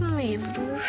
Livros.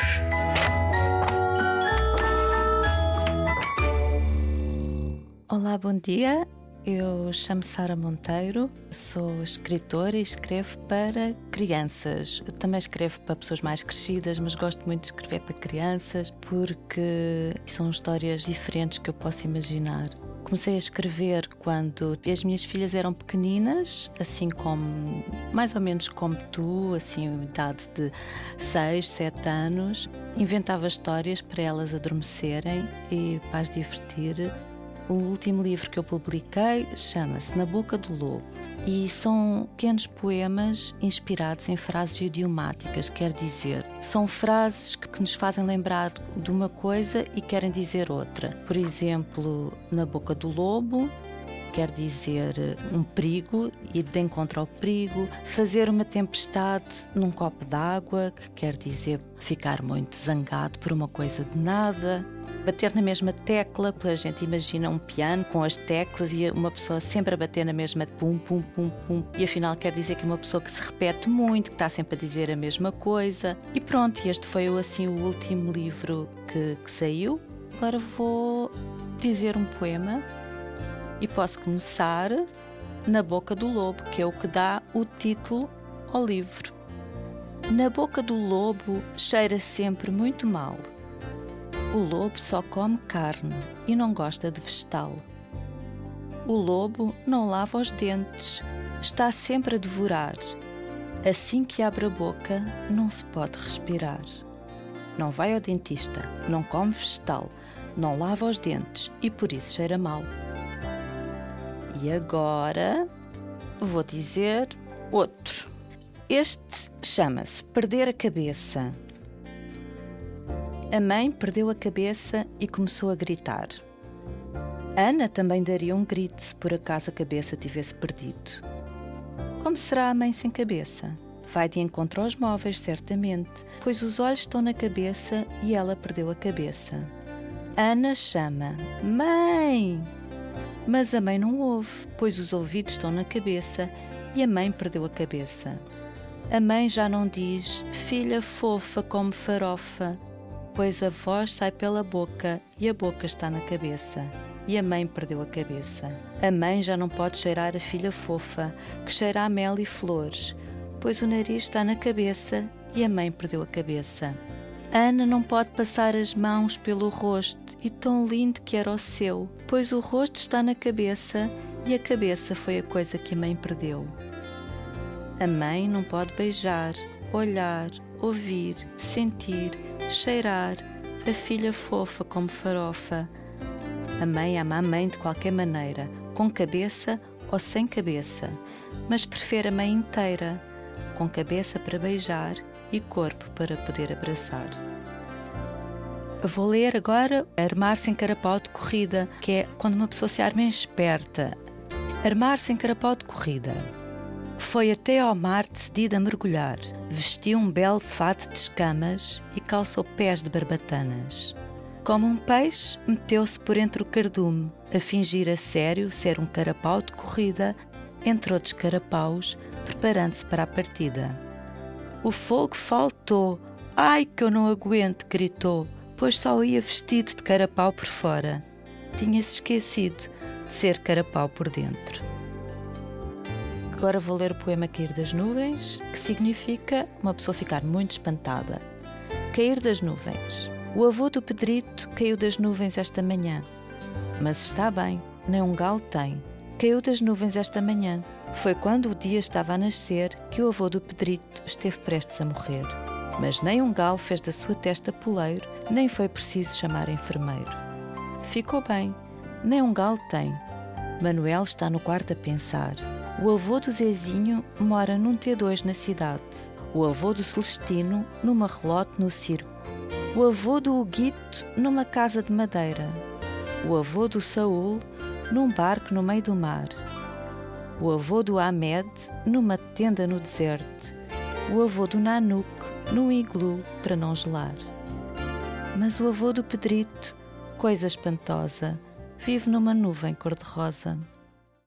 Olá, bom dia. Eu chamo Sara Monteiro, sou escritora e escrevo para crianças. Eu também escrevo para pessoas mais crescidas, mas gosto muito de escrever para crianças porque são histórias diferentes que eu posso imaginar. Comecei a escrever quando as minhas filhas eram pequeninas, assim como, mais ou menos como tu, assim, idade de 6, 7 anos. Inventava histórias para elas adormecerem e para as divertir. O último livro que eu publiquei chama-se Na Boca do Lobo e são pequenos poemas inspirados em frases idiomáticas, quer dizer, são frases que nos fazem lembrar de uma coisa e querem dizer outra. Por exemplo, Na Boca do Lobo, quer dizer um perigo, ir de encontro ao perigo, fazer uma tempestade num copo d'água, que quer dizer ficar muito zangado por uma coisa de nada bater na mesma tecla, a gente imagina um piano com as teclas e uma pessoa sempre a bater na mesma pum, pum, pum, pum. E afinal quer dizer que é uma pessoa que se repete muito, que está sempre a dizer a mesma coisa. E pronto, este foi assim o último livro que, que saiu. Agora vou dizer um poema e posso começar na boca do lobo, que é o que dá o título ao livro. Na boca do lobo cheira sempre muito mal. O lobo só come carne e não gosta de vegetal. O lobo não lava os dentes, está sempre a devorar. Assim que abre a boca, não se pode respirar. Não vai ao dentista, não come vegetal, não lava os dentes e por isso cheira mal. E agora vou dizer outro. Este chama-se Perder a Cabeça. A mãe perdeu a cabeça e começou a gritar. Ana também daria um grito se por acaso a cabeça tivesse perdido. Como será a mãe sem cabeça? Vai de encontro aos móveis, certamente, pois os olhos estão na cabeça e ela perdeu a cabeça. Ana chama: Mãe! Mas a mãe não ouve, pois os ouvidos estão na cabeça e a mãe perdeu a cabeça. A mãe já não diz: Filha fofa como farofa, pois a voz sai pela boca e a boca está na cabeça. E a mãe perdeu a cabeça. A mãe já não pode cheirar a filha fofa, que cheira a mel e flores, pois o nariz está na cabeça e a mãe perdeu a cabeça. Ana não pode passar as mãos pelo rosto, e tão lindo que era o seu, pois o rosto está na cabeça e a cabeça foi a coisa que a mãe perdeu. A mãe não pode beijar, olhar, ouvir, sentir, cheirar, a filha fofa como farofa. A mãe ama a mãe de qualquer maneira, com cabeça ou sem cabeça, mas prefere a mãe inteira, com cabeça para beijar e corpo para poder abraçar. Vou ler agora Armar-se em carapau de corrida, que é quando uma pessoa se arma esperta. Armar-se em carapau de corrida. Foi até ao mar decidida a mergulhar. Vestiu um belo fato de escamas e calçou pés de barbatanas. Como um peixe, meteu-se por entre o cardume, a fingir a sério ser um carapau de corrida, entre outros carapaus, preparando-se para a partida. O fogo faltou. Ai, que eu não aguento! gritou, pois só ia vestido de carapau por fora. Tinha-se esquecido de ser carapau por dentro. Agora vou ler o poema Cair das Nuvens, que significa uma pessoa ficar muito espantada. Cair das nuvens. O avô do Pedrito caiu das nuvens esta manhã. Mas está bem, nem um galo tem. Caiu das nuvens esta manhã. Foi quando o dia estava a nascer que o avô do Pedrito esteve prestes a morrer. Mas nem um galo fez da sua testa poleiro, nem foi preciso chamar enfermeiro. Ficou bem, nem um galo tem. Manuel está no quarto a pensar. O avô do Zezinho mora num T2 na cidade. O avô do Celestino numa relote no circo. O avô do Huguito numa casa de madeira. O avô do Saul num barco no meio do mar. O avô do Ahmed numa tenda no deserto. O avô do Nanuk num iglu para não gelar. Mas o avô do Pedrito, coisa espantosa, vive numa nuvem cor-de-rosa.